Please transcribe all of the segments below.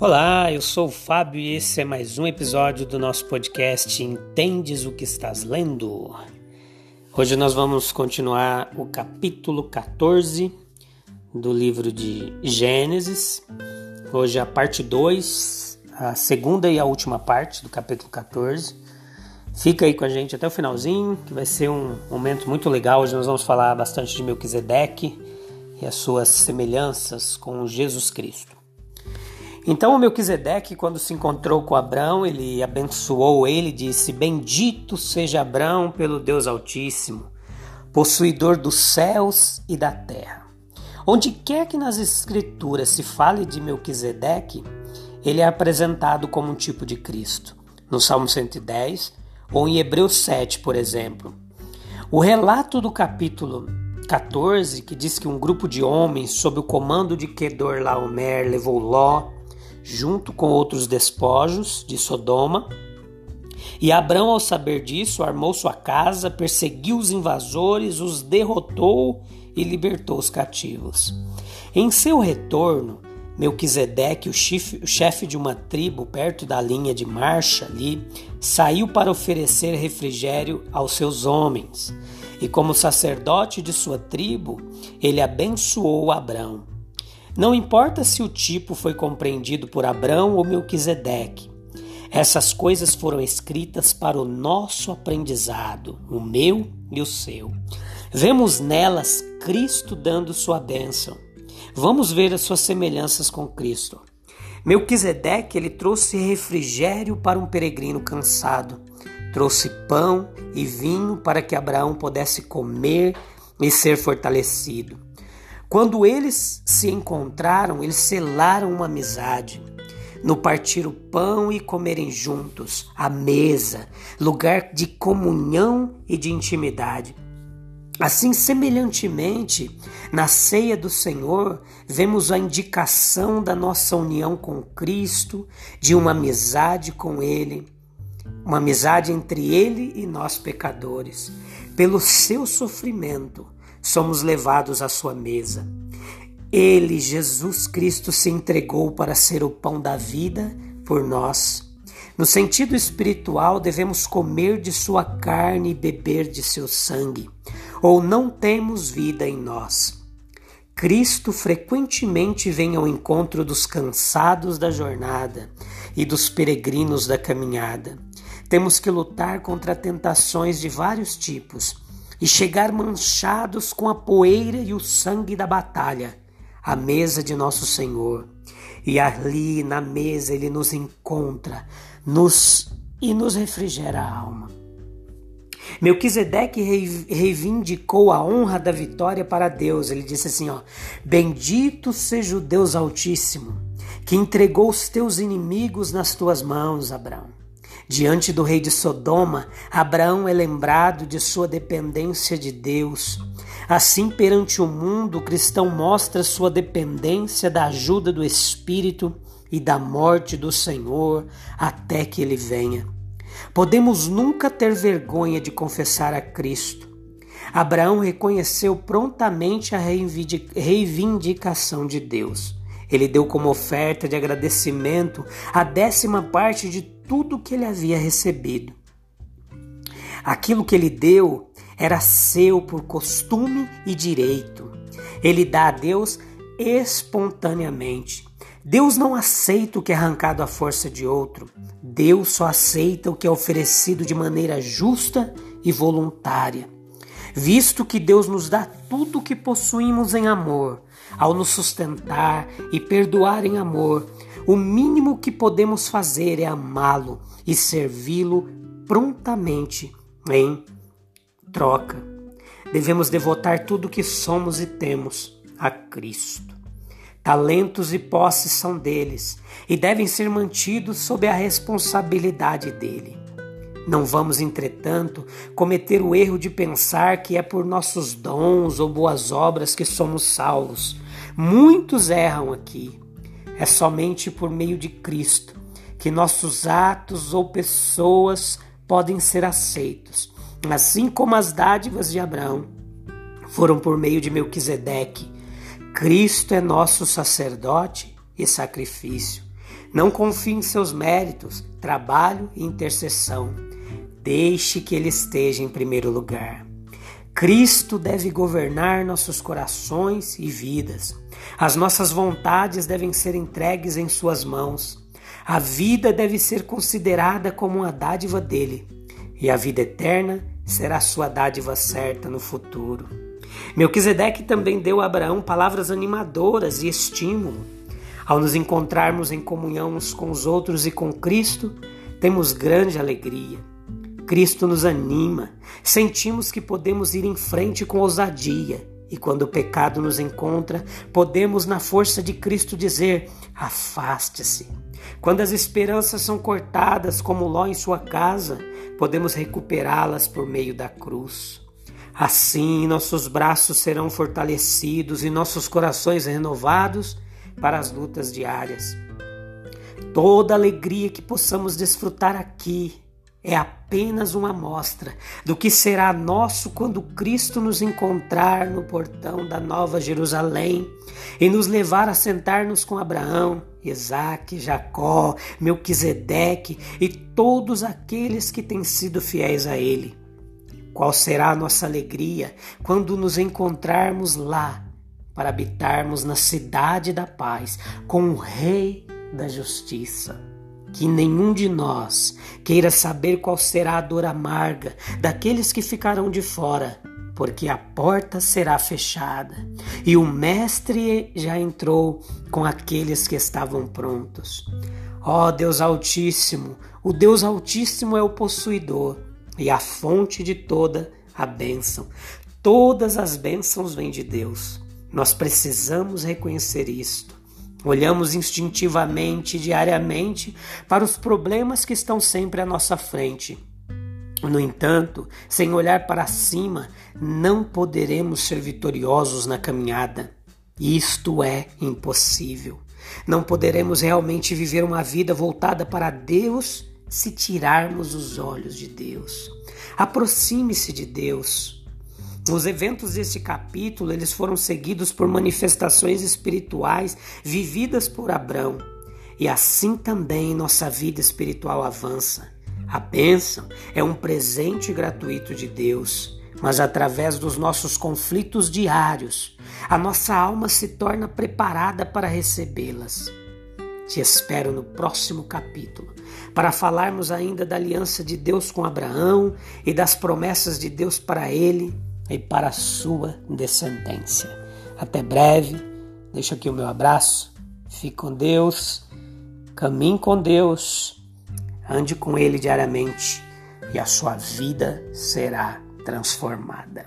Olá, eu sou o Fábio e esse é mais um episódio do nosso podcast Entendes o que estás lendo? Hoje nós vamos continuar o capítulo 14 do livro de Gênesis. Hoje é a parte 2, a segunda e a última parte do capítulo 14. Fica aí com a gente até o finalzinho, que vai ser um momento muito legal. Hoje nós vamos falar bastante de Melquisedeque e as suas semelhanças com Jesus Cristo. Então o Melquisedeque, quando se encontrou com Abrão, ele abençoou ele e disse: Bendito seja Abrão pelo Deus Altíssimo, possuidor dos céus e da terra. Onde quer que nas Escrituras se fale de Melquisedeque, ele é apresentado como um tipo de Cristo. No Salmo 110 ou em Hebreus 7, por exemplo. O relato do capítulo 14, que diz que um grupo de homens, sob o comando de Kedor Laomer, levou Ló, junto com outros despojos de Sodoma. E Abrão, ao saber disso, armou sua casa, perseguiu os invasores, os derrotou e libertou os cativos. Em seu retorno, Melquisedeque, o chefe de uma tribo perto da linha de marcha ali, saiu para oferecer refrigério aos seus homens. E como sacerdote de sua tribo, ele abençoou Abrão. Não importa se o tipo foi compreendido por Abrão ou Melquisedeque. Essas coisas foram escritas para o nosso aprendizado, o meu e o seu. Vemos nelas Cristo dando sua bênção. Vamos ver as suas semelhanças com Cristo. Melquisedeque ele trouxe refrigério para um peregrino cansado. Trouxe pão e vinho para que Abraão pudesse comer e ser fortalecido. Quando eles se encontraram, eles selaram uma amizade. No partir o pão e comerem juntos, a mesa, lugar de comunhão e de intimidade. Assim, semelhantemente, na ceia do Senhor, vemos a indicação da nossa união com Cristo, de uma amizade com Ele, uma amizade entre Ele e nós pecadores. Pelo seu sofrimento, somos levados à sua mesa. Ele, Jesus Cristo, se entregou para ser o pão da vida por nós. No sentido espiritual, devemos comer de sua carne e beber de seu sangue, ou não temos vida em nós. Cristo frequentemente vem ao encontro dos cansados da jornada e dos peregrinos da caminhada. Temos que lutar contra tentações de vários tipos e chegar manchados com a poeira e o sangue da batalha à mesa de nosso Senhor. E ali na mesa ele nos encontra nos, e nos refrigera a alma. Melquisedeque reivindicou a honra da vitória para Deus. Ele disse assim: ó, Bendito seja o Deus Altíssimo, que entregou os teus inimigos nas tuas mãos, Abraão. Diante do rei de Sodoma, Abraão é lembrado de sua dependência de Deus. Assim, perante o mundo, o cristão mostra sua dependência da ajuda do Espírito e da morte do Senhor até que ele venha. Podemos nunca ter vergonha de confessar a Cristo. Abraão reconheceu prontamente a reivindicação de Deus. Ele deu como oferta de agradecimento a décima parte de tudo que ele havia recebido. Aquilo que ele deu era seu por costume e direito. Ele dá a Deus espontaneamente. Deus não aceita o que é arrancado à força de outro. Deus só aceita o que é oferecido de maneira justa e voluntária. Visto que Deus nos dá tudo o que possuímos em amor, ao nos sustentar e perdoar em amor, o mínimo que podemos fazer é amá-lo e servi-lo prontamente em troca. devemos devotar tudo o que somos e temos a Cristo. Talentos e posses são deles e devem ser mantidos sob a responsabilidade dele. Não vamos, entretanto, cometer o erro de pensar que é por nossos dons ou boas obras que somos salvos. Muitos erram aqui. É somente por meio de Cristo que nossos atos ou pessoas podem ser aceitos, assim como as dádivas de Abraão foram por meio de Melquisedeque. Cristo é nosso sacerdote e sacrifício. Não confie em seus méritos, trabalho e intercessão. Deixe que ele esteja em primeiro lugar. Cristo deve governar nossos corações e vidas. As nossas vontades devem ser entregues em Suas mãos. A vida deve ser considerada como uma dádiva dele, e a vida eterna será sua dádiva certa no futuro. Melquisedeque também deu a Abraão palavras animadoras e estímulo. Ao nos encontrarmos em comunhão uns com os outros e com Cristo, temos grande alegria. Cristo nos anima, sentimos que podemos ir em frente com ousadia e quando o pecado nos encontra, podemos, na força de Cristo, dizer: afaste-se. Quando as esperanças são cortadas, como Ló em sua casa, podemos recuperá-las por meio da cruz. Assim, nossos braços serão fortalecidos e nossos corações renovados para as lutas diárias. Toda alegria que possamos desfrutar aqui é apenas uma amostra do que será nosso quando Cristo nos encontrar no portão da Nova Jerusalém e nos levar a sentar-nos com Abraão, Isaac, Jacó, Melquisedeque e todos aqueles que têm sido fiéis a Ele. Qual será a nossa alegria quando nos encontrarmos lá para habitarmos na cidade da paz com o Rei da Justiça? Que nenhum de nós queira saber qual será a dor amarga daqueles que ficarão de fora, porque a porta será fechada e o Mestre já entrou com aqueles que estavam prontos. Ó oh, Deus Altíssimo, o Deus Altíssimo é o possuidor e a fonte de toda a bênção. Todas as bênçãos vêm de Deus. Nós precisamos reconhecer isto. Olhamos instintivamente, diariamente, para os problemas que estão sempre à nossa frente. No entanto, sem olhar para cima, não poderemos ser vitoriosos na caminhada. Isto é impossível. Não poderemos realmente viver uma vida voltada para Deus se tirarmos os olhos de Deus. Aproxime-se de Deus. Os eventos deste capítulo, eles foram seguidos por manifestações espirituais vividas por Abraão. E assim também nossa vida espiritual avança. A bênção é um presente gratuito de Deus, mas através dos nossos conflitos diários, a nossa alma se torna preparada para recebê-las. Te espero no próximo capítulo para falarmos ainda da aliança de Deus com Abraão e das promessas de Deus para ele e para a sua descendência. Até breve, deixo aqui o meu abraço, fique com Deus, caminhe com Deus, ande com Ele diariamente e a sua vida será transformada.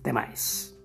Até mais.